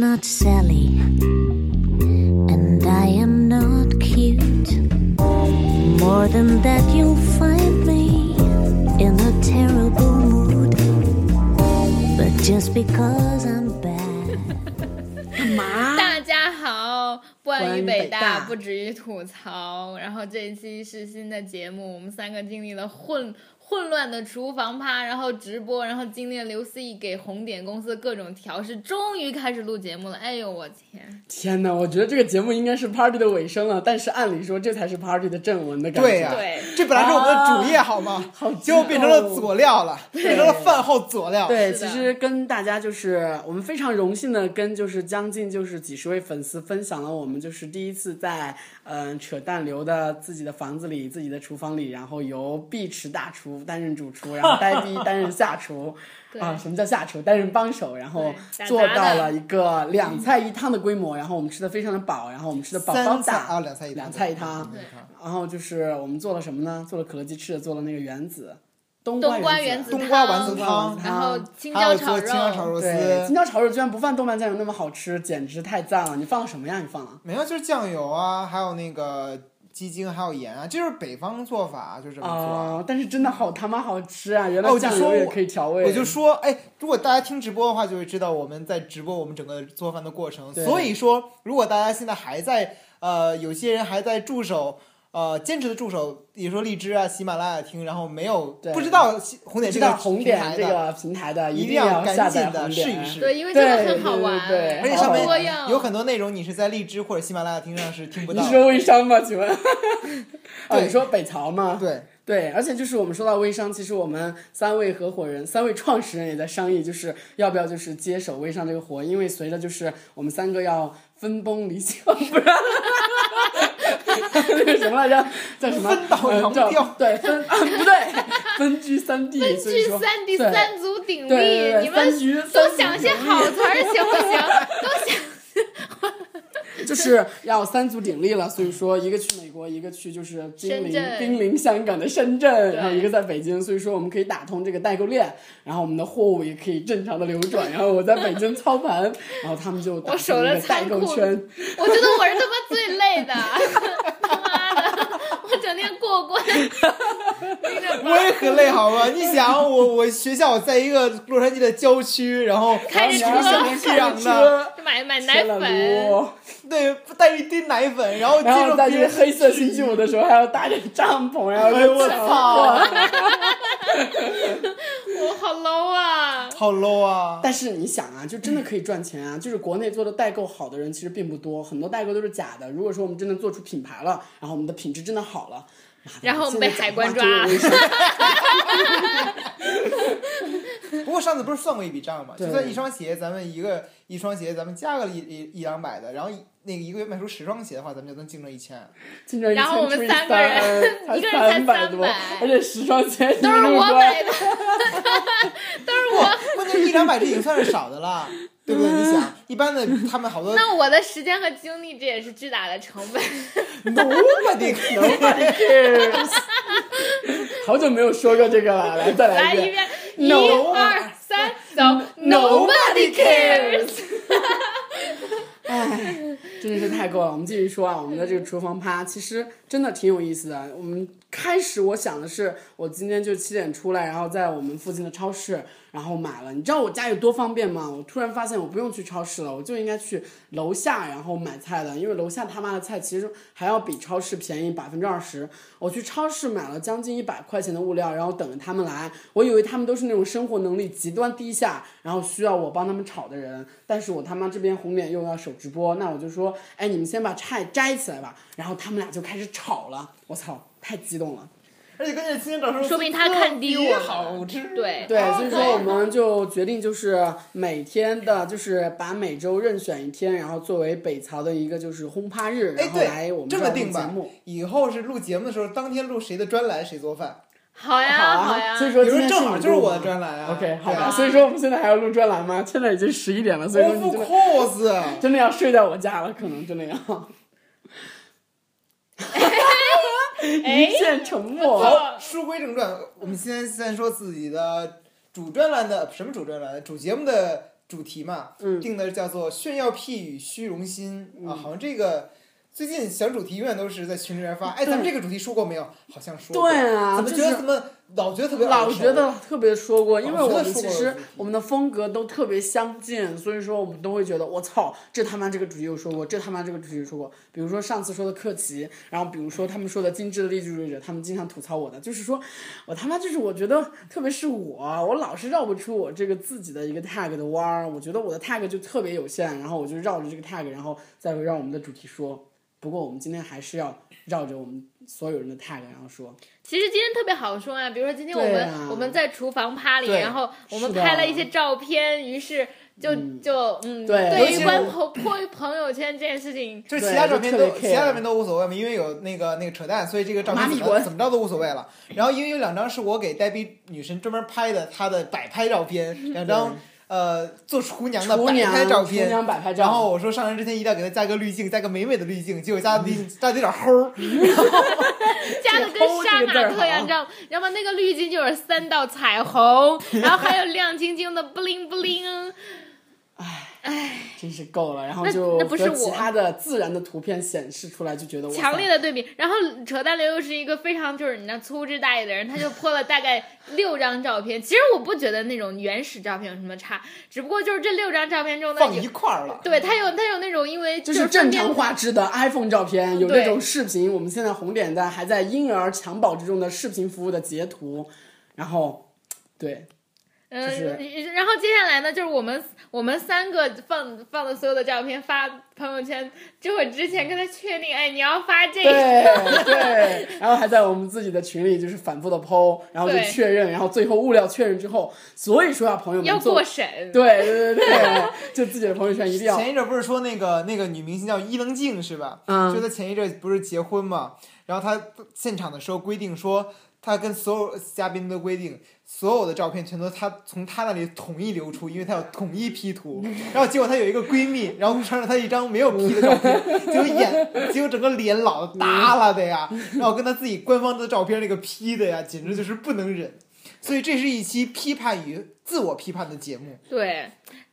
not Sally, and I am not cute. More than that, you'll find me in a terrible mood. But just because I'm bad. 干嘛？大家好，不安关于北大不止于吐槽。然后这一期是新的节目，我们三个经历了混混乱的厨房趴，然后直播，然后经历了刘思义给红点公司的各种调试，终于开始录节目了。哎呦我天！天哪！我觉得这个节目应该是 party 的尾声了，但是按理说这才是 party 的正文的感觉。对呀、对这本来是我们的主业，好吗？好结果变成了佐料了，变成了饭后佐料。对，其实跟大家就是我们非常荣幸的跟就是将近就是几十位粉丝分享了我们就是第一次在嗯、扯淡流的自己的房子里自己的厨房里，然后由碧池大厨担任主厨，然后呆逼担任下厨。对啊，什么叫下厨？担任帮手，然后做到了一个两菜一汤的规模，然后我们吃的非常的饱，然后我们吃的饱饱的啊，两菜一汤，两菜一汤对，然后就是我们做了什么呢？做了可乐鸡翅，做了那个原子，冬冬瓜原原子冬瓜丸子汤然后青还有椒炒做青椒炒肉，肉对，青丝，椒炒肉居然不放豆瓣酱油那么好吃，简直太赞了！你放了什么呀？你放了？没有就是酱油啊，还有那个鸡精，还有盐啊，这就是北方做法，就这么做。啊、但是真的好他妈好吃啊！原来酱油也可以调味。我就说，哎，如果大家听直播的话，就会知道我们在直播我们整个做饭的过程。所以说，如果大家现在还在呃，有些人还在驻守。呃，坚持的助手，比如说荔枝啊、喜马拉雅听，然后没有对不知道红点知这个道红点平台的，这个平台的，一定要赶紧的载试一试对，因为对真的很好玩，对而且上面有很多内容你是在荔枝或者喜马拉雅听上是听不到。你说微商吗？请问？啊，对你说北曹吗？对，对，而且就是我们说到微商，其实我们三位合伙人、三位创始人也在商议，就是要不要就是接手微商这个活，因为随着就是我们三个要分崩离析，不是。那 个什么来着？叫什么？分道扬镳对，分啊不对，分居三地，分居三地三足鼎立，你们三局多想些好词儿行不行？都想。就是要三足鼎立了，所以说一个去美国，一个去就是濒临濒临香港的深圳，然后一个在北京，所以说我们可以打通这个代购链，然后我们的货物也可以正常的流转，然后我在北京操盘，然后他们就打通了代购圈，我觉得我是他妈最累的，我整天过关，我也很累，好吧？你想，我我学校在一个洛杉矶的郊区，然后开着车。然后小年开养的，车，买买奶粉，对，带一堆奶粉，然后接然后在着别人这个黑色星期五的时候还要搭着帐篷，然后哎我操，我 好 low 啊！好 low 啊！但是你想啊，就真的可以赚钱啊！就是国内做的代购好的人其实并不多，很多代购都是假的。如果说我们真的做出品牌了，然后我们的品质真的好了，然后我们被海关抓 不过上次不是算过一笔账吗？就算一双鞋，咱们一个一双鞋，咱们加个一一一两百的，然后一那个一个月卖出十双鞋的话，咱们就能净挣一千。经常一然后我们三个人三一个人才三百多300，而且十双鞋都是我买的，都是我。关键一两百这已经算是少的了，对不对？你想，一般的 他们好多那我的时间和精力，这也是巨大的成本。nobody Nobody cares。好久没有说过这个了，来再来一遍。来一遍，一二三，走！Nobody cares。哎，真的是太够了。我们继续说啊，我们的这个厨房趴其实真的挺有意思的。我们开始我想的是，我今天就七点出来，然后在我们附近的超市，然后买了。你知道我家有多方便吗？我突然发现我不用去超市了，我就应该去楼下然后买菜的，因为楼下他妈的菜其实还要比超市便宜百分之二十。我去超市买了将近一百块钱的物料，然后等着他们来。我以为他们都是那种生活能力极端低下，然后需要我帮他们炒的人。但是我他妈这边红脸又要手直播，那我就说，哎，你们先把菜摘起来吧。然后他们俩就开始炒了，我操，太激动了。而且关键今天早上说明他看低我了好吃。对对，啊所以说我们就决定就是每天的，就是把每周任选一天，然后作为北曹的一个就是轰趴日，哎然后来我，们这这么定吧节目。。以后是录节目的时候，当天录谁的专栏谁做饭。好呀，好好呀。所以说今天你说正好就是我的专栏啊。OK，好吧，啊所以说我们现在还要录专栏吗？现在已经十一点了，所以说你真的 course。真的要睡在我家了，可能真的要。一片沉默。好，书归正传，我们现在先说自己的主专栏的什么主专栏？主节目的主主题嘛，嗯定的叫做炫耀癖与虚荣心啊，好像这个。最近小主题永远都是在群里面发，哎，咱们这个主题说过没有？好像说过。对啊，怎么觉得怎么老觉得特别老觉得特别说过，因为我们其实我们的风格都特别相近，所以说我们都会觉得我操，这他妈这个主题有说过，这他妈这个主题有说过。比如说上次说的克奇，然后比如说他们说的精致的励志主义者，他们经常吐槽我的，就是说我他妈就是我觉得，特别是我，我老是绕不出我这个自己的一个 tag 的弯儿，我觉得我的 tag 就特别有限，然后我就绕着这个 tag，然后再围绕我们的主题说。不过我们今天还是要绕着我们所有人的 tag 然后说。其实今天特别好说啊，比如说今天我们、啊。我们在厨房趴里，对然后我们拍了一些照片，于是就、就嗯，对对于关朋 朋朋友圈这件事情，就是其他照片都其他照片都无所谓嘛，因为有那个那个扯淡，所以这个照片怎马米滚。么怎么着都无所谓了。然后因为有两张是我给黛比女神专门拍的她的摆拍照片，两张呃做厨娘的摆拍照厨片。娘摆拍照，然后我说上山之前一定要给她加个滤镜，加个美美的滤镜，结果加的加的有点齁儿。加的跟杀马特一样，你知道吗？然后那个滤镜就是三道彩虹，然后还有亮晶晶的布灵布灵。真是够了，然后就那不是和其他的自然的图片显示出来，就觉得我强烈的对比，然后扯淡流又是一个非常就是你那粗枝大叶的人，他就泼了大概 六张照片。其实我不觉得那种原始照片有什么差，只不过就是这六张照片中的放一，块儿了。对他有他有那种因为就是是正常画质的 iPhone 照片，有那种视频，我们现在红点的还在婴儿襁褓之中的视频服务的截图，然后对，嗯，就是然后接下来呢，就是我们我们三个放放的所有的照片发朋友圈，就我之前跟他确定，哎，你要发这个，对对，然后还在我们自己的群里就是反复的剖，然后就确认，然后最后物料确认之后，所以说啊，朋友要们做过审，对对对对，就自己的朋友圈一定要前一阵不是说那个那个女明星叫伊能静是吧？嗯。就她前一阵不是结婚嘛，然后她现场的时候规定说，她跟所有嘉宾都规定，所有的照片全都他从他那里统一流出，因为他要统一 P 图。然后结果她有一个闺蜜，然后传了她一张没有 P 的照片，结果眼结果整个脸老耷拉的呀，然后跟她自己官方的照片那个 P 的呀，简直就是不能忍。所以这是一期批判与自我批判的节目。对。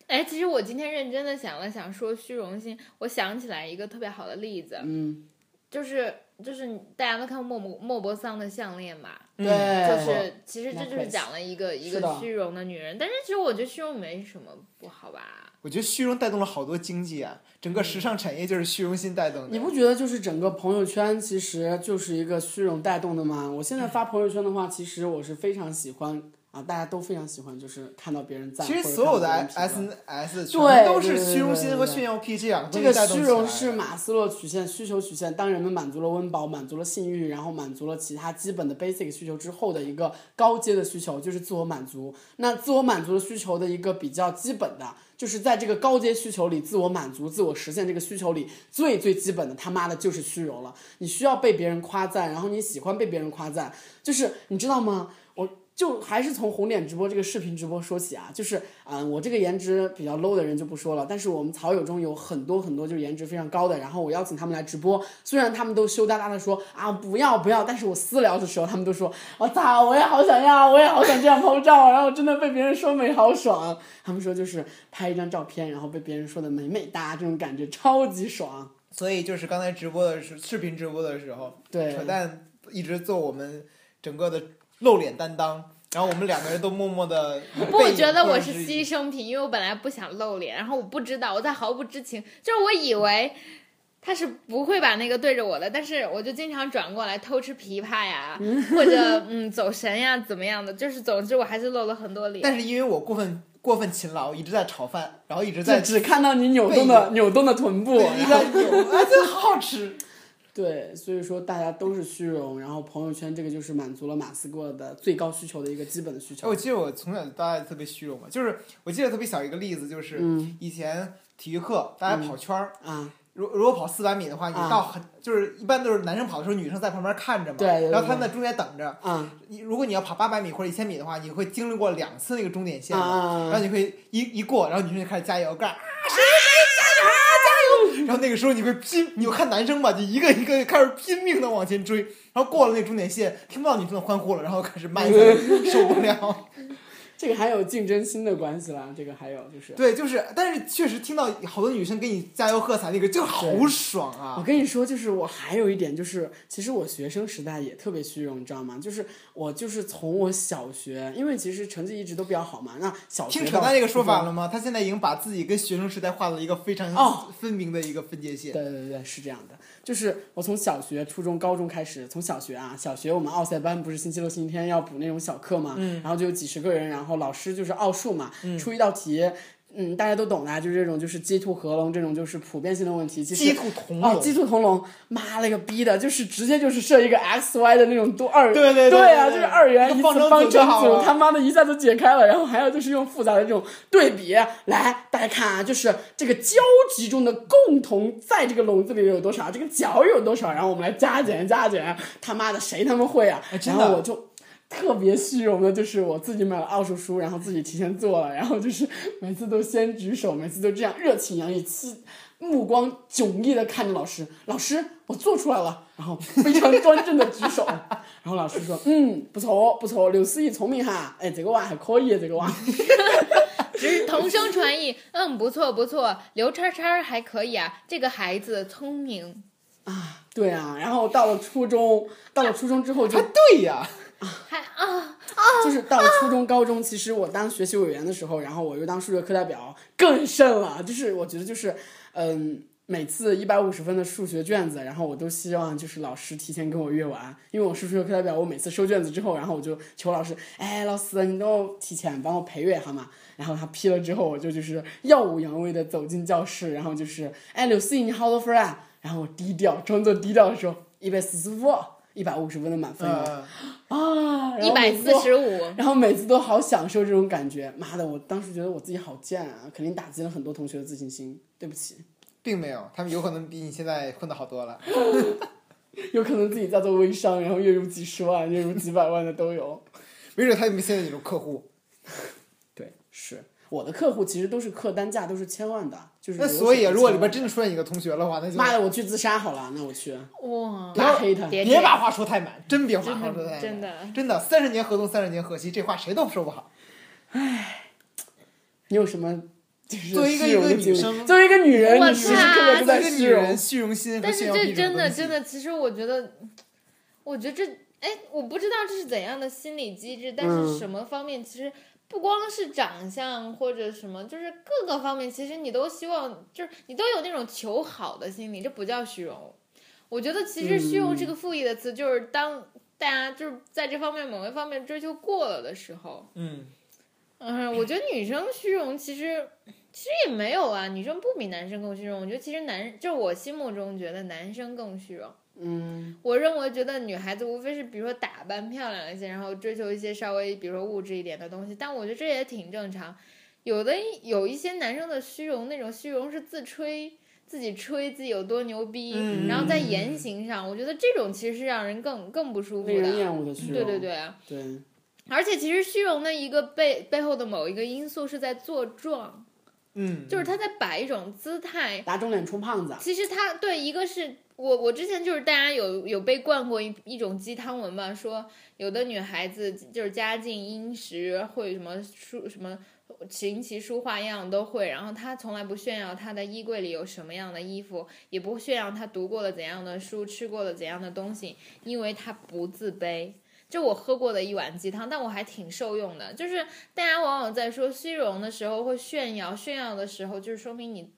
哎，其实我今天认真的想了想，说虚荣心，我想起来一个特别好的例子，嗯，就是就是大家都看过莫莫莫泊桑的项链嘛，对，就是其实这就是讲了一个一个虚荣的女人，但是其实我觉得虚荣没什么不好吧。我觉得虚荣带动了好多经济啊，整个时尚产业就是虚荣心带动的。你不觉得就是整个朋友圈其实就是一个虚荣带动的吗？我现在发朋友圈的话，其实我是非常喜欢啊，大家都非常喜欢，就是看到别人赞。其实所有的 S S 对全都是虚荣心和炫耀癖这样这个虚荣是马斯洛曲线需求曲线，当人们满足了温饱、满足了性欲，然后满足了其他基本的 basic 需求之后的一个高阶的需求，就是自我满足。那自我满足的需求的一个比较基本的，就是在这个高阶需求里，自我满足、自我实现这个需求里，最最基本的他妈的就是虚荣了。你需要被别人夸赞，然后你喜欢被别人夸赞，就是你知道吗？我就还是从红点直播这个视频直播说起啊，就是嗯，我这个颜值比较 low 的人就不说了，但是我们草友中有很多很多就是颜值非常高的，然后我邀请他们来直播，虽然他们都羞答答的说啊不要不要，但是我私聊的时候他们都说我操，我也好想要，我也好想这样 PO 照，然后真的被别人说美好爽，他们说就是拍一张照片，然后被别人说的美美哒，这种感觉超级爽。所以就是刚才直播的时视频直播的时候，对扯淡一直做我们 整个的露脸担当，然后我们两个人都默默的。不，我觉得我是牺牲品，因为我本来不想露脸，然后我不知道，我在毫不知情，就是我以为他是不会把那个对着我的，但是我就经常转过来偷吃枇杷呀，或者嗯走神呀，怎么样的，就是总之我还是露了很多脸。但是因为我过分过分勤劳，一直在炒饭，然后一直在只看到你扭动的扭动的臀部，一直在扭，哎，这好好吃。对，所以说大家都是虚荣，然后朋友圈这个就是满足了马斯克的最高需求的一个基本的需哎，求我。记得我从小到大特别虚荣嘛，就是我记得特别小一个例子，就是嗯以前体育课大家跑圈儿，啊，如如果跑四百米的话，你啊到很就是一般都是男生跑的时候，女生在旁边看着嘛，然后他们在中间等着。啊你如果你要跑八百米或者一千米的话，你会经历过两次那个终点线嘛，啊然后你会一一过，然后女生就开始加油，干啊谁！然后那个时候你会拼，你就看男生吧，就一个一个开始拼命的往前追，然后过了那终点线，听不到女生的欢呼了，然后开始慢下来受不了。这个还有竞争心的关系啦，这个还有就是。对，就是，但是确实听到好多女生给你加油喝彩，那个就好爽啊我啊！跟你说，就是我还有一点，就是其实我学生时代也特别虚荣，你知道吗？就是我就是从我小学，因为其实成绩一直都比较好嘛，那小学听扯到淡这个说法了吗？他现在已经把自己跟学生时代画了一个非常哦分明的一个分界线。对对对，是这样的，就是我从小学、初中、高中开始，从小学啊，小学我们奥赛班不是星期六、星期天要补那种小课嘛，嗯然后就有几十个人，然后老师就是奥数嘛，出一道题。嗯，大家都懂的啊，就是这种就是鸡兔合笼这种就是普遍性的问题。其实鸡兔同哦，笼鸡兔同笼，妈了个逼的，就是直接就是设一个 x y 的那种多二，对对对对啊，就是二元一次方程组，他妈的一下子解开了。然后还有就是用复杂的这种对比来，大家看啊，就是这个交集中的共同在这个笼子里有多少，这个角有多少，然后我们来加减加减，他妈的谁他妈会啊？然后我就。特别虚荣的就是我自己买了奥数书，然后自己提前做了，然后就是每次都先举手，每次都这样热情洋溢、期目光迥异的看着老师，老师我做出来了，然后非常端正的举手，然后老师说嗯不错不错，刘思怡聪明哈，哎这个娃还可以这个娃，只是同声传译，嗯，不错不错，刘叉叉还可以啊，这个孩子聪明。啊。对啊，然后到了初中，到了初中之后就还对呀，还啊啊，就是到了初中、高中，其实我当学习委员的时候，然后我又当数学课代表，更甚了。就是我觉得就是，嗯，每次一百五十分的数学卷子，然后我都希望就是老师提前跟我阅完，因为我是数学课代表，我每次收卷子之后，然后我就求老师，哎，老师你都提前帮我陪阅一下嘛。然后他批了之后，我就就是耀武扬威的走进教室，然后就是，哎，刘思怡你好多分啊？然后我低调，装作低调的说，一百四十五，一百五十分的满分啊，一百四十五，然后每次都好享受这种感觉。妈的，我当时觉得我自己好贱啊，肯定打击了很多同学的自信心。对不起，并没有，他们有可能比你现在混的好多了。有可能自己在做微商，然后月入几十万、月入几百万的都有。没准他们现在有客户，对，是我的客户其实都是客单价都是千万的，就是那所以啊，如果里边真真的出现一个同学的话，那就妈的，我去自杀好了，那我去哇，拉黑他。别别把话说太满，真别把话说太满，真的，真的，三十年河东，三十年河西，这话谁都说不好。唉你有什么 就是作为一个女生作为一个女人，我你时时刻刻都在虚荣作为一个女人，。虚荣心但是这真的真的，其实我觉得，我觉得这，哎，我不知道这是怎样的心理机制，但嗯是什么方面其实。不光是长相或者什么，就是各个方面，其实你都希望，就是你都有那种求好的心理，这不叫虚荣。我觉得其实虚荣是个负义的词，就是当大家就是在这方面某一方面追求过了的时候，嗯，嗯，我觉得女生虚荣其实其实也没有啊，女生不比男生更虚荣。我觉得其实男就是我心目中觉得男生更虚荣。嗯，我认为觉得女孩子无非是比如说打扮漂亮一些，然后追求一些稍微比如说物质一点的东西，但我觉得这也挺正常。有的有一些男生的虚荣，那种虚荣是自吹。自己吹自己有多牛逼，嗯然后在言行上，我觉得这种其实是让人更更不舒服的。厌恶的虚荣。对对对啊，对而且其实虚荣的一个背背后的某一个因素是在作状，嗯，就是他在摆一种姿态。打肿脸充胖子。其实他对一个是我我之前就是大家有有被灌过一一种鸡汤文嘛，说有的女孩子就是家境殷实，会什么书什么琴棋书画样样都会，然后她从来不炫耀她的衣柜里有什么样的衣服，也不炫耀她读过了怎样的书，吃过了怎样的东西，因为她不自卑。就我喝过的一碗鸡汤，但我还挺受用的。就是大家往往在说虚荣的时候会炫耀，炫耀的时候就是说明你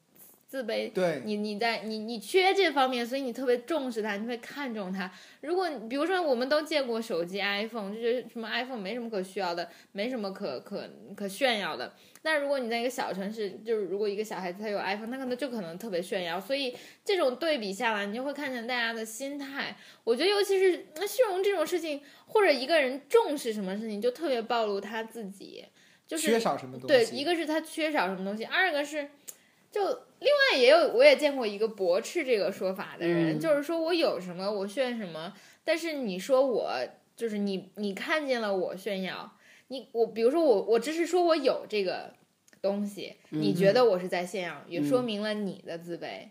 自卑，对，你你在你你缺这方面，所以你特别重视它，你会看重它。如果比如说我们都见过手机 iPhone，就觉得什么 iPhone 没什么可需要的，没什么可可可炫耀的。但如果你在一个小城市，就是如果一个小孩子他有 iPhone，他可能就可能特别炫耀。所以这种对比下来，你就会看见大家的心态。我觉得尤其是那虚荣这种事情，或者一个人重视什么事情，就特别暴露他自己。就是缺少什么东西？对，一个是他缺少什么东西，二个是就另外也有我也见过一个驳斥这个说法的人，嗯就是说我有什么我炫什么，但是你说我就是你你看见了我炫耀，你我比如说我我只是说我有这个东西，你觉得我是在炫耀，也说明了你的自卑。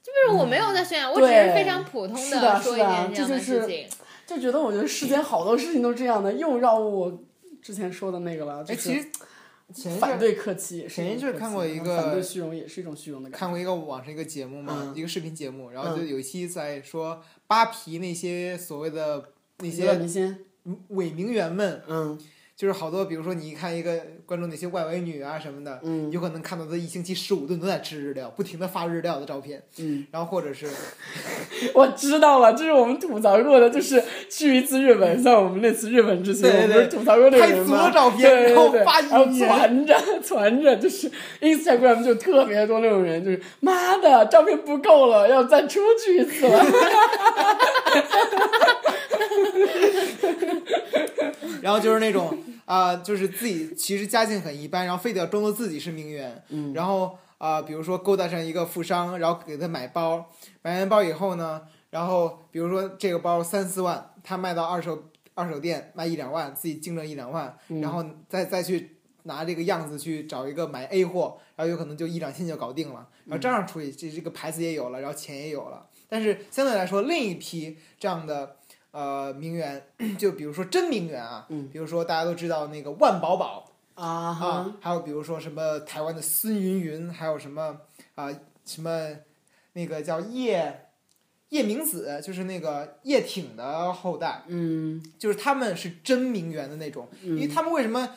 就比如我没有在炫耀，我只是非常普通是的说一件这样的这就是事情。就觉得我觉得世间好多事情都这样的，又绕我之前说的那个了，其是实前一反对客气也是前一阵看过一个反个对虚荣也是一种虚荣的感觉。看过一个网上一个节目嘛，嗯一个视频节目，然后就嗯有一期在说扒皮那些所谓的那些明星，伪名媛们，嗯就是好多，比如说你一看一个关注那些外围女啊什么的，嗯有可能看到她一星期十五顿都在吃日料，不停的发日料的照片，嗯，然后或者是 我知道了，这是我们吐槽过的，就是去一次日本，像我们那次日本之前，对对我们吐槽过这个拍足人吗？了照片然后对发然后语言传着攒着，就是 Instagram 就特别多那种人，就是妈的，照片不够了，要再出去一次了。然后就是那种啊、就是自己其实家境很一般，然后非得要装作自己是名媛，嗯。然后啊、比如说勾搭上一个富商，然后给他买包，买完包以后呢，然后比如说这个包三四万，他卖到二手二手店卖一两万，自己净挣一两万，嗯。然后再再去拿这个样子去找一个买 A 货，然后有可能就一两千就搞定了，然后这样处理，这这个牌子也有了，然后钱也有了，但是相对来说，另一批这样的。呃，名媛，就比如说真名媛啊，嗯。比如说大家都知道那个万宝宝，啊啊，还有比如说什么台湾的孙云云，还有什么啊什么那个叫叶叶明子，就是那个叶挺的后代，嗯。就是他们是真名媛的那种，因为嗯他们为什么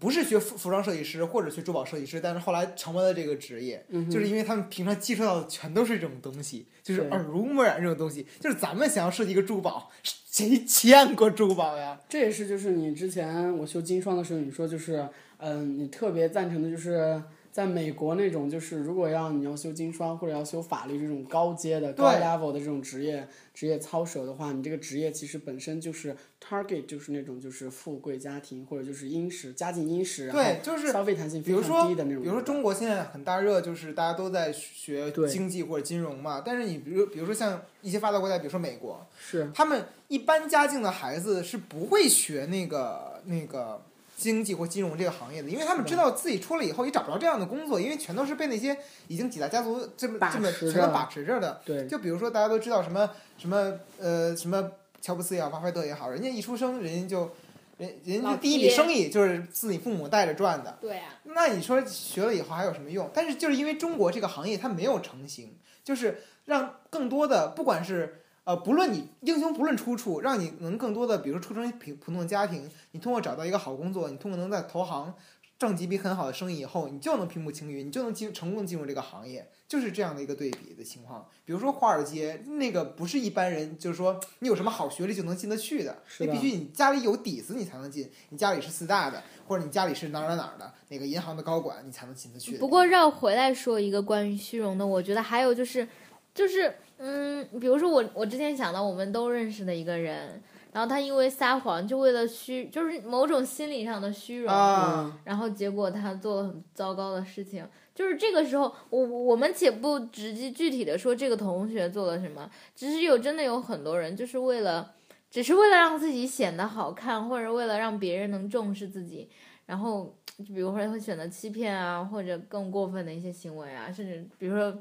不是学服服装设计师或者学珠宝设计师，但是后来成为了这个职业，嗯，就是因为他们平常接触到的全都是这种东西，就是耳濡目染这种东西，就是咱们想要设计一个珠宝，谁见过珠宝呀？这也是就是你之前我修金霜的时候，你说就是嗯，你特别赞成的就是。在美国那种，就是如果要你要修精双或者要修法律这种高阶的、高对 level 的这种职业职业操守的话，你这个职业其实本身就是 target 就是那种就是富贵家庭或者就是殷实家境殷实，对，就是消费弹性非常低的那种。比如说中国现在很大热，就是大家都在学经济或者金融嘛。但是你比如比如说像一些发达国家，比如说美国，是他们一般家境的孩子是不会学那个那个经济或金融这个行业的，因为他们知道自己出来以后也找不着这样的工作，因为全都是被那些已经几大家族这么这么全都把持着的。对就比如说大家都知道什么什么呃什么乔布斯也好，巴菲特也好，人家一出生人家就人人家第一笔生意就是自己父母带着赚的。对啊，那你说学了以后还有什么用？但是就是因为中国这个行业它没有成型，就是让更多的不管是呃不论你英雄不论出处，让你能更多的比如说出生平普普通的家庭，你通过找到一个好工作，你通过能在投行挣几笔很好的生意以后，你就能平步青云，你就能进成功地进入这个行业，就是这样的一个对比的情况。比如说华尔街那个不是一般人，就是说你有什么好学历就能进得去的，是的你必须你家里有底子你才能进，你家里是四大的，或者你家里是哪儿哪儿哪儿的哪个银行的高管，你才能进得去。不过绕回来说一个关于虚荣的，我觉得还有就是，就是嗯，比如说我我之前想到我们都认识的一个人，然后他因为撒谎，就为了虚，就是某种心理上的虚荣，啊，然后结果他做了很糟糕的事情。就是这个时候，我我们且不直接具体的说这个同学做了什么，只是有真的有很多人就是为了，只是为了让自己显得好看，或者为了让别人能重视自己，然后就比如说会选择欺骗啊，或者更过分的一些行为啊，甚至比如说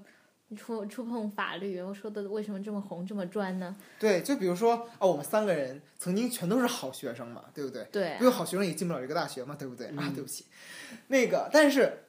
触触碰法律。我说的为什么这么红这么专呢？对，就比如说哦，我们三个人曾经全都是好学生嘛，对不对？对啊、不有好学生也进不了这个大学嘛，对不对？啊，嗯对不起，那个，但是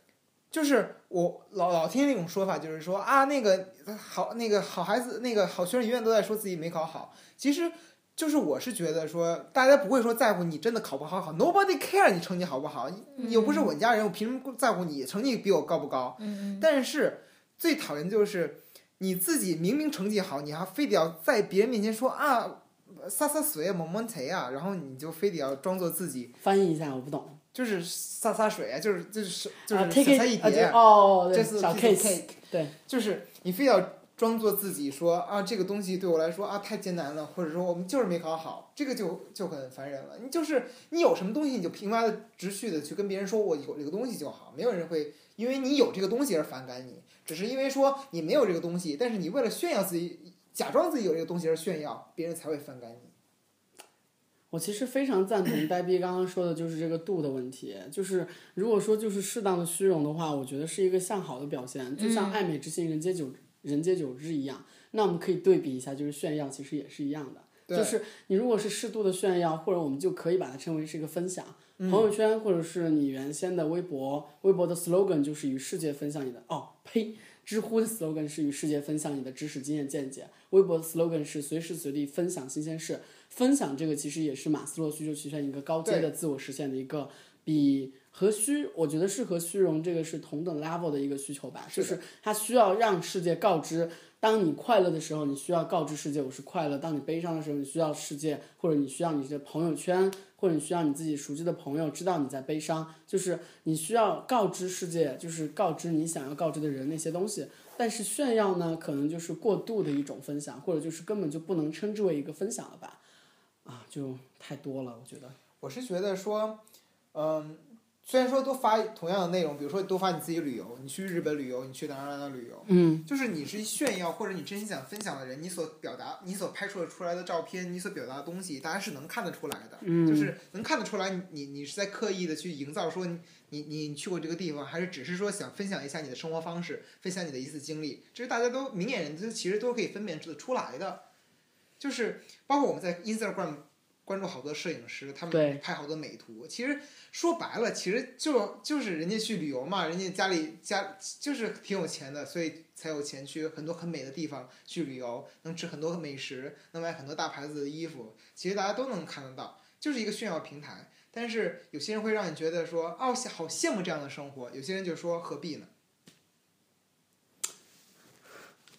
就是我老老听那种说法，就是说啊，那个好那个好孩子，那个好学生永远都在说自己没考好，其实。就是我是觉得说，大家不会说在乎你真的考不好好，nobody care 你成绩好不好，你又不是我家人，我凭什么在乎你成绩比我高不高？但是最讨厌就是你自己明明成绩好，你还非得要在别人面前说啊撒撒水啊蒙蒙贼啊，然后你就非得要装作自己翻译一下，我不懂。就是撒撒水啊，就是就是就是啊小菜一碟，就哦，对这是小 case，cake，对，就是你非要装作自己说啊这个东西对我来说啊太艰难了，或者说我们就是没考好，这个就就很烦人了。你就是你有什么东西你就平白的直叙的去跟别人说我有这个东西就好，没有人会因为你有这个东西而反感你，只是因为说你没有这个东西，但是你为了炫耀自己，假装自己有这个东西而炫耀，别人才会反感你。我其实非常赞同呆逼刚刚说的，就是这个度的问题。就是如果说就是适当的虚荣的话，我觉得是一个向好的表现，就像爱美之心人皆久人皆久之一样。那我们可以对比一下，就是炫耀其实也是一样的。就是你如果是适度的炫耀，或者我们就可以把它称为是一个分享。嗯朋友圈或者是你原先的微博，微博的 slogan 就是与世界分享你的哦呸，知乎的 slogan 是与世界分享你的知识、经验、见解，微博的 slogan 是随时随地分享新鲜事。分享这个其实也是马斯洛需求曲线一个高阶的自我实现的一个比和虚，我觉得是和虚荣这个是同等 level 的一个需求吧，就是它需要让世界告知。当你快乐的时候，你需要告知世界我是快乐；当你悲伤的时候，你需要世界或者你需要你的朋友圈，或者你需要你自己熟悉的朋友知道你在悲伤。就是你需要告知世界，就是告知你想要告知的人那些东西。但是炫耀呢，可能就是过度的一种分享，或者就是根本就不能称之为一个分享了吧？啊，就太多了，我觉得。我是觉得说，嗯，虽然说都发同样的内容，比如说都发你自己旅游，你去日本旅游，你去哪哪哪旅游，嗯，就是你是炫耀或者你真心想分享的人，你所表达、你所拍摄出来的照片，你所表达的东西，大家是能看得出来的，嗯。就是能看得出来你你你是在刻意的去营造说你你你去过这个地方，还是只是说想分享一下你的生活方式，分享你的一次经历，这是大家都明眼人，都其实都可以分辨得出来的，就是包括我们在 Instagram 关注好多摄影师，他们拍好多美图。其实说白了，其实就就是人家去旅游嘛，人家家里家就是挺有钱的，所以才有钱去很多很美的地方去旅游，能吃很多美食，能买很多大牌子的衣服。其实大家都能看得到，就是一个炫耀平台。但是有些人会让你觉得说，哦，好羡慕这样的生活；有些人就说何必呢？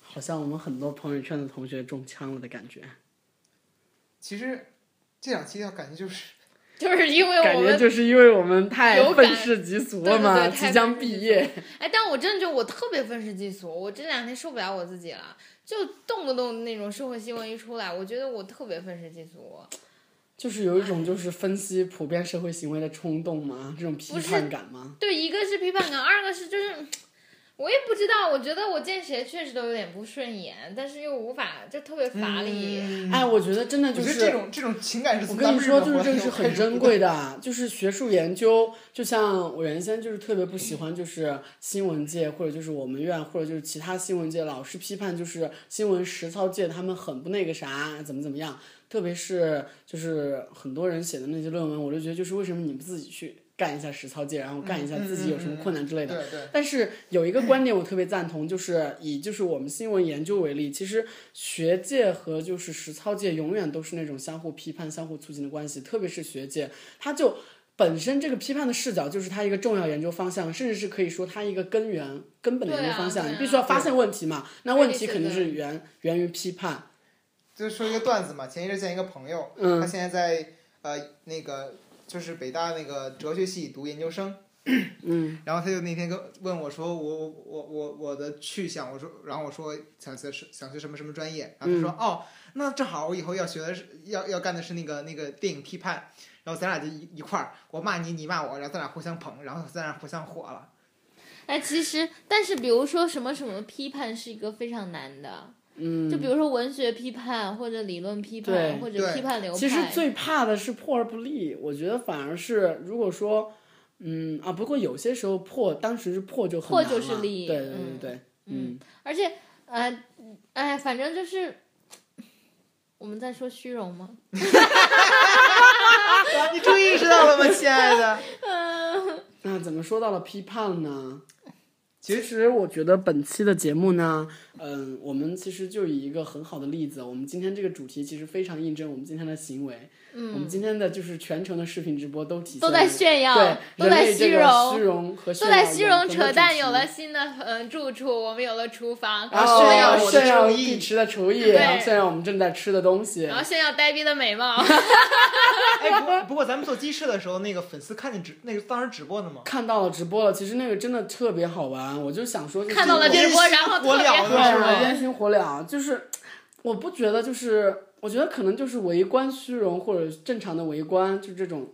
好像我们很多朋友圈的同学中枪了的感觉，其实这两期要感觉就是 就是因为感觉我们就是因为我们太有愤世嫉俗了嘛，即将毕业。哎，但我真的觉得我特别愤世嫉俗，我这两天受不了我自己了，就动不动那种社会新闻一出来，我觉得我特别愤世嫉俗。就是有一种就是分析普遍社会行为的冲动吗，这种批判感吗。对，一个是批判感，二个是就是，我也不知道，我觉得我见谁确实都有点不顺眼，但是又无法，就特别乏力。嗯哎，我觉得真的就是这种这种情感是我跟你说，就是这个是很珍贵的，就是学术研究。就像我原先就是特别不喜欢，就是新闻界或者就是我们院或者就是其他新闻界老是批判，就是新闻实操界他们很不那个啥，怎么怎么样。特别是就是很多人写的那些论文，我就觉得就是为什么你不自己去干一下实操界，然后干一下自己有什么困难之类的。对对。但是有一个观点我特别赞同，就是以就是我们新闻研究为例，其实学界和就是实操界永远都是那种相互批判、相互促进的关系，特别是学界，它就。本身这个批判的视角就是它一个重要研究方向，甚至是可以说它一个根源、根本的研究方向。你必须要发现问题嘛，那问题肯定是源源于批判。就说一个段子嘛，前一阵见一个朋友，嗯他现在在呃那个就是北大那个哲学系读研究生，嗯，然后他就那天跟问我说我我我我我的去向，我说然后我说想学想学什么什么专业，然后他说、嗯。哦那正好我以后要学的是要要干的是那个那个电影批判，然后咱俩就一一块儿，我骂你你骂我，然后咱俩互相捧，然后咱俩互相火了。哎，其实，但是比如说什么什么批判是一个非常难的，嗯，就比如说文学批判或者理论批判或者批判流派。其实最怕的是破而不立，我觉得反而是如果说，嗯啊，不过有些时候破，当时是破就很破就是立对对对嗯对，嗯，而且呃，哎，反正就是我们在说虚荣吗？你终于意识到了吗，亲爱的？那怎么说到了批判呢？其其实我觉得本期的节目呢，嗯，我们其实就以一个很好的例子，我们今天这个主题其实非常印证我们今天的行为。嗯，我们今天的就是全程的视频直播都体现都在炫耀对，都在虚人类这个荣虚荣和炫都在虚荣扯淡，有了新的嗯住处，我们有了厨房，然后炫耀我的炫耀厨艺碧池的厨艺，对然后炫耀我们正在吃的东西。然后炫耀呆逼的美貌。哎，不过不过咱们做鸡翅的时候，那个粉丝看见直那个当时直播的吗？看到了直播了，其实那个真的特别好玩，我就想说，看到了这个直播，烟熏然后火特别燎的是好玩对，烟熏火燎，就是我不觉得，就是我觉得可能就是围观虚荣或者正常的围观，就这种。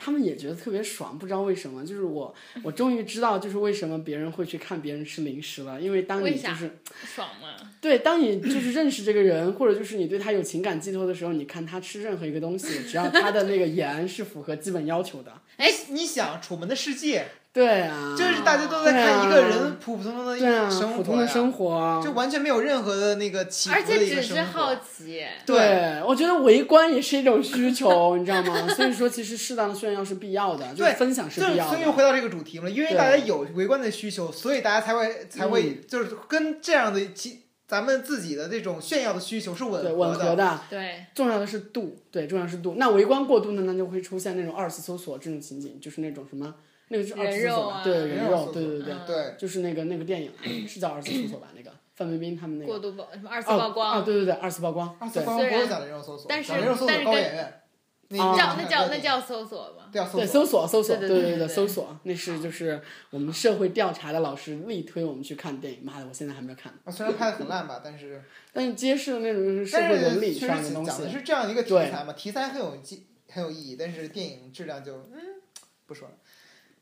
他们也觉得特别爽，不知道为什么。就是我，我终于知道，就是为什么别人会去看别人吃零食了。因为当你就是爽吗？对，当你就是认识这个人，或者就是你对他有情感寄托的时候，你看他吃任何一个东西，只要他的那个盐是符合基本要求的，哎，你想《楚门的世界》对啊，就是大家都在看一个人普普通通的一对啊，生活普通的生活，就完全没有任何的那个起而伏的且只是好。奇。对，我觉得围观也是一种需求，你知道吗？所以说，其实适当的炫耀是必要的，就是对分享是必要的。所以又回到这个主题了，因为大家有围观的需求，所以大家才会才会嗯就是跟这样的其咱们自己的这种炫耀的需求是吻对，合吻合的，对，重要的是度，对，重要是度。那围观过度呢，那就会出现那种二次搜索这种情景，就是那种什么，那个是二次搜索吧？人肉啊对，人人肉，对对对，就是那个那个电影是叫二次搜索吧？那个范冰冰他们那个。过度曝什么二次哦曝光，啊，对对对，二次曝光，二次曝光不是讲人肉搜索，但是讲人肉搜索但是跟高圆圆，那哦叫那叫那那叫搜索吗？对，搜索，搜索，对对对搜索，那是就是我们社会调查的老师力推我们去看电影。妈的，我现在还没有看，啊虽然拍的很烂吧，但是但是揭示了那种社会伦理上的东西讲的西。是这样一个题材嘛，题材很有意很有意义，但是电影质量就嗯不说了。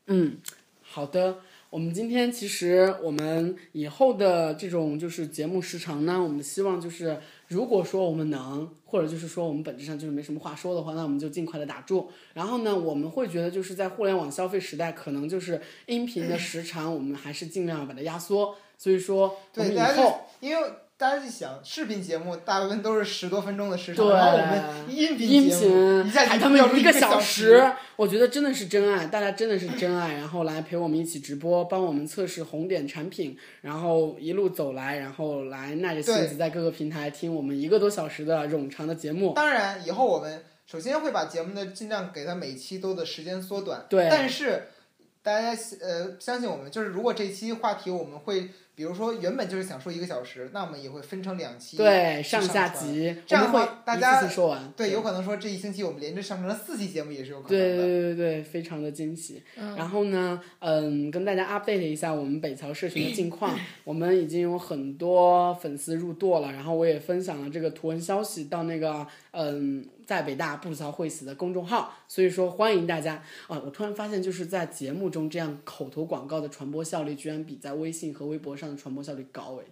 嗯，好的。我们今天其实我们以后的这种就是节目时长呢，我们希望就是如果说我们能，或者就是说我们本质上就是没什么话说的话，那我们就尽快的打住。然后呢，我们会觉得就是在互联网消费时代，可能就是音频的时长，我们还是尽量把它压缩。所以说，我对，们以后因为大家一想，视频节目大部分都是十多分钟的时长，然后我们音频音节目频一下喊他们就一个小时，我觉得真的是真爱，大家真的是真爱，然后来陪我们一起直播，帮我们测试红点产品，然后一路走来，然后来耐着性子在各个平台听我们一个多小时的冗长的节目。当然，以后我们首先会把节目的尽量给它每期都的时间缩短，对。但是大家呃相信我们，就是如果这期话题我们会，比如说原本就是想说一个小时，那我们也会分成两期，对，上下。集，这样的话大家次说完。对，有可能说这一星期我们连着上传了四期节目也是有可能对对。对对对，非常的惊喜。然后呢，嗯，跟大家 update 一下我们北桥社群的近况。我们已经有很多粉丝入舵了，然后我也分享了这个图文消息到那个嗯，在北大不吐槽会死的公众号，所以说欢迎大家啊！我突然发现，就是在节目中这样口头广告的传播效率，居然比在微信和微博上的传播效率高诶，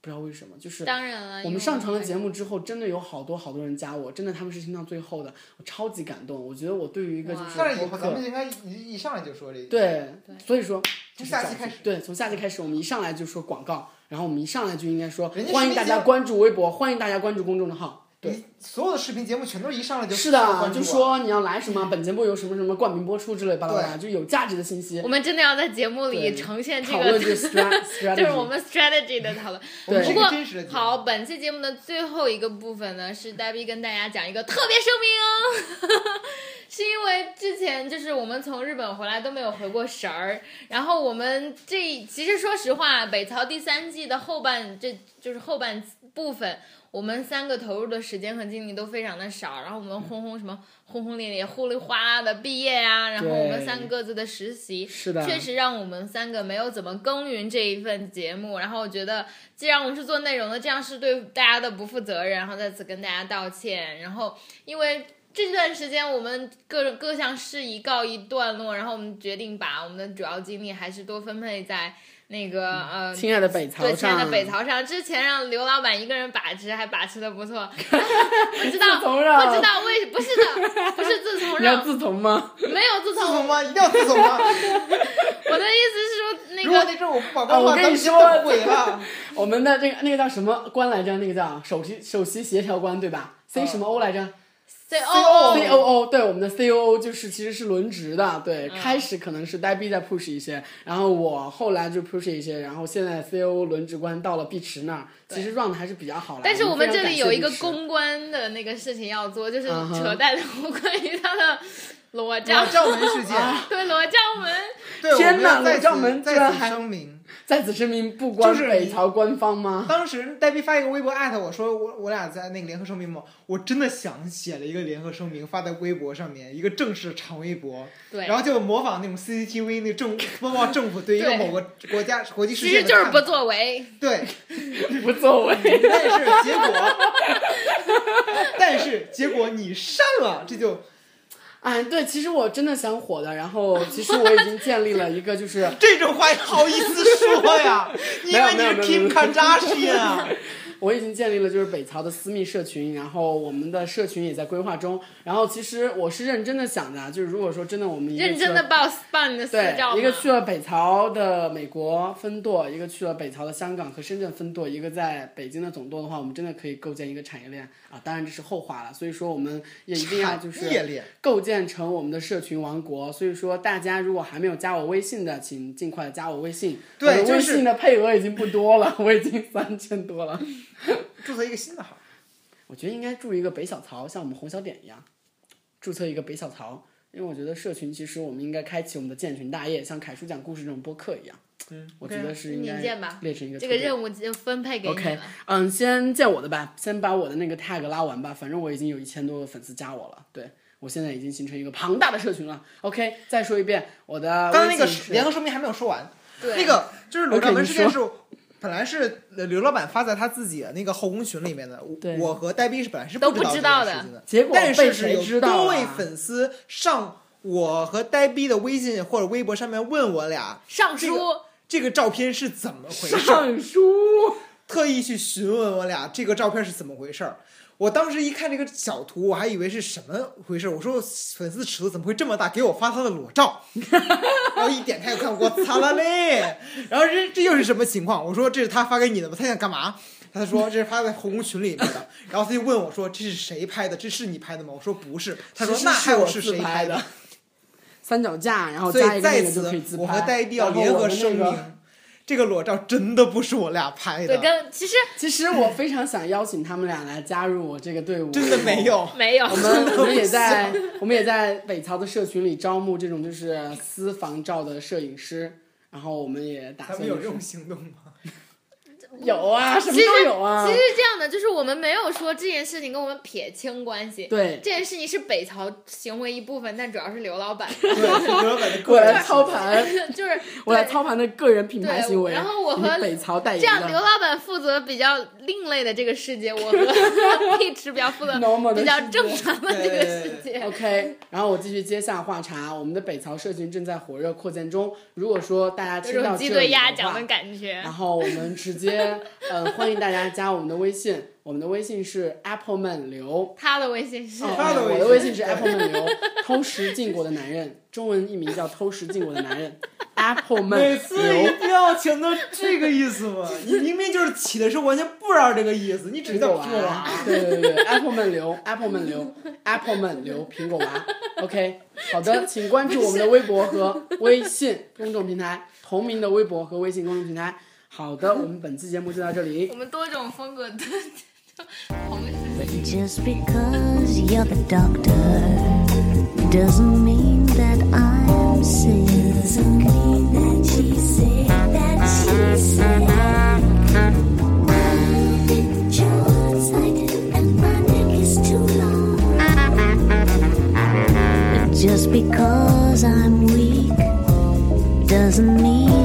不知道为什么，就是。当然了，我们上传了节目之后，真的有好多好多人加我，真的他们是听到最后的，我超级感动。我觉得我对于一个就是哇但是以播客，后咱们应该一一上来就说这个。对，所以说从下期开始对，从下期开始，我们一上来就说广告，然后我们一上来就应该说欢迎大家关注微博，欢迎大家关注公众号。对，你所有的视频节目全都是一上来就是的，就说你要来什么，本节目由什么什么冠名播出之类巴拉巴拉，就有价值的信息我。们真的要在节目里呈现这个 就是我们 strategy 的讨论。不过。好，本期节目的最后一个部分呢，是黛比跟大家讲一个特别声明哦，是因为之前就是我们从日本回来都没有回过神儿，然后我们这其实说实话，北朝第三季的后半，这就是后半部分。我们三个投入的时间和精力都非常的少，然后我们轰轰什么轰轰烈烈、呼里哗啦的毕业啊，然后我们三个各自的实习，是的，确实让我们三个没有怎么耕耘这一份节目，然后我觉得，既然我们是做内容的，这样是对大家的不负责任，然后在此跟大家道歉。然后因为这段时间我们各各项事宜告一段落，然后我们决定把我们的主要精力还是多分配在那个呃。亲爱的北曹对，亲爱，的北曹上，之前让刘老板一个人把持，还把持的不错。不知道，不知道为不是的，不是自从让，你要自从吗？没有自从。自从吗？一定要自从吗？我的意思是说，那个如果那阵我不我跟你说毁了。我们的这个那个叫什么官来着？那个叫首席首席协调官对吧？C 什么 O 来着？C CO O C O O 对，我们的 C O O 就是其实是轮值的，对，嗯。开始可能是呆逼在 push 一些，然后我后来就 push 一些，然后现在 C O O 轮值官到了碧池那儿，其实 run 的还是比较好的。但是我们这里有一个公关的那个事情要做，就是扯淡关于他的裸裸照，事件，对裸照门，对，我天哪们要在裸照门此在此居然还声明。在此声明，不光就是你北朝官方吗？当时黛碧发一个微博艾特我说我我俩在那个联合声明嘛，我真的想写了一个联合声明发在微博上面，一个正式的长微博，对然，后就模仿那种 CCTV 那政播报政府对一个 某个国家国际事其件的看实就是不作为。对，不作为。但是结果，但是结果你删了，这就哎，对，其实我真的想火的，然后其实我已经建立了一个就是。这种话也好意思说呀？因为你是 Kim Kardashian 啊？我已经建立了就是北曹的私密社群，然后我们的社群也在规划中。然后其实我是认真的想的，就是如果说真的我们认真的报报你的私对照，吗一个去了北曹的美国分舵，一个去了北曹的香港和深圳分舵，一个在北京的总舵的话，我们真的可以构建一个产业链啊！当然这是后话了，所以说我们也一定要就是构建成我们的社群王国。所以说大家如果还没有加我微信的，请尽快加我微信。对我的微信的配额已经不多了，我已经三千多了。注册一个新的号。我觉得应该注一个北小曹，像我们红小点一样，注册一个北小曹。因为我觉得社群其实我们应该开启我们的建群大业，像凯叔讲故事这种播客一样。嗯，我觉得是应你该建吧列成一个这个任务就分配给你 OK，嗯，先建我的吧，先把我的那个 tag 拉完吧。反正我已经有一千多个粉丝加我了，对我现在已经形成一个庞大的社群了。OK，再说一遍，我的刚才那个联合声明还没有说完，对，那个就是裸照 OK，门你事件是。本来是呃刘老板发在他自己的那个后宫群里面的，我和呆逼是本来是都不知不知道的这件事情的，结果但是是有知道多位啊粉丝上我和呆逼的微信或者微博上面问我俩上书。这个这个照片是怎么回事儿，上书，特意去询问我俩这个照片是怎么回事儿。我当时一看这个小图，我还以为是什么回事儿。我说粉丝尺度怎么会这么大？给我发他的裸照，然后一点开看，我擦了嘞！然后这这又是什么情况？我说这是他发给你的吗？他想干嘛？他说这是发在后宫群里面的。然后他就问我说这是谁拍的？这是你拍的吗？我说不是。他说那还有是谁拍的？三脚架，然后所以在此，我和呆逼要联合声明，这个裸照真的不是我俩拍的对，的，跟其实其实我非常想邀请他们俩来加入我这个队伍，真的没。有。没有我们我们 也在我们也在北曹的社群里招募这种就是私房照的摄影师，然后我们也打算他们有这种行动吗？有啊，什么都有啊其。实是这样的，就是我们没有说这件事情跟我们撇清关系。对，这件事情是北曹行为一部分，但主要是刘老板，对，刘老板的个人操盘，就是 我操盘的个人品牌行为。然后我和北曹代言这样，刘老板负责比较另类的这个世界，我和 Peach 比较负责比较正常的这个世界。OK，然后我继续接下话茬。我们的北曹社群正在火热扩建中。如果说大家听到这里的话对鸭讲的感觉然。后我们直接呃欢迎大家加我们的微信，我们的微信是 Apple Man 刘。他的微信是哦他的微信我的微信是 Apple Man 刘，偷食禁果的男人，中文译名叫偷食禁果的男人，Apple Man 每次刘一。定要强调这个意思嘛？你明明就是起的时候完全不知道这个意思，你只苹果叫苹果娃娃。，对对对，Apple 们留，Apple 们留，Apple 们留苹果娃。OK，好的，请关注我们的微博和微信公众平台，同名的微博和微信公众平台。好的，我们本期节目就到这里我。们多种风格的同时。But just because you're the doctor doesn't mean that I'm sick. Doesn't mean that she's sick. That she's sick. I'm short-sighted and my neck is too long. But just because I'm weak doesn't mean that you're strong.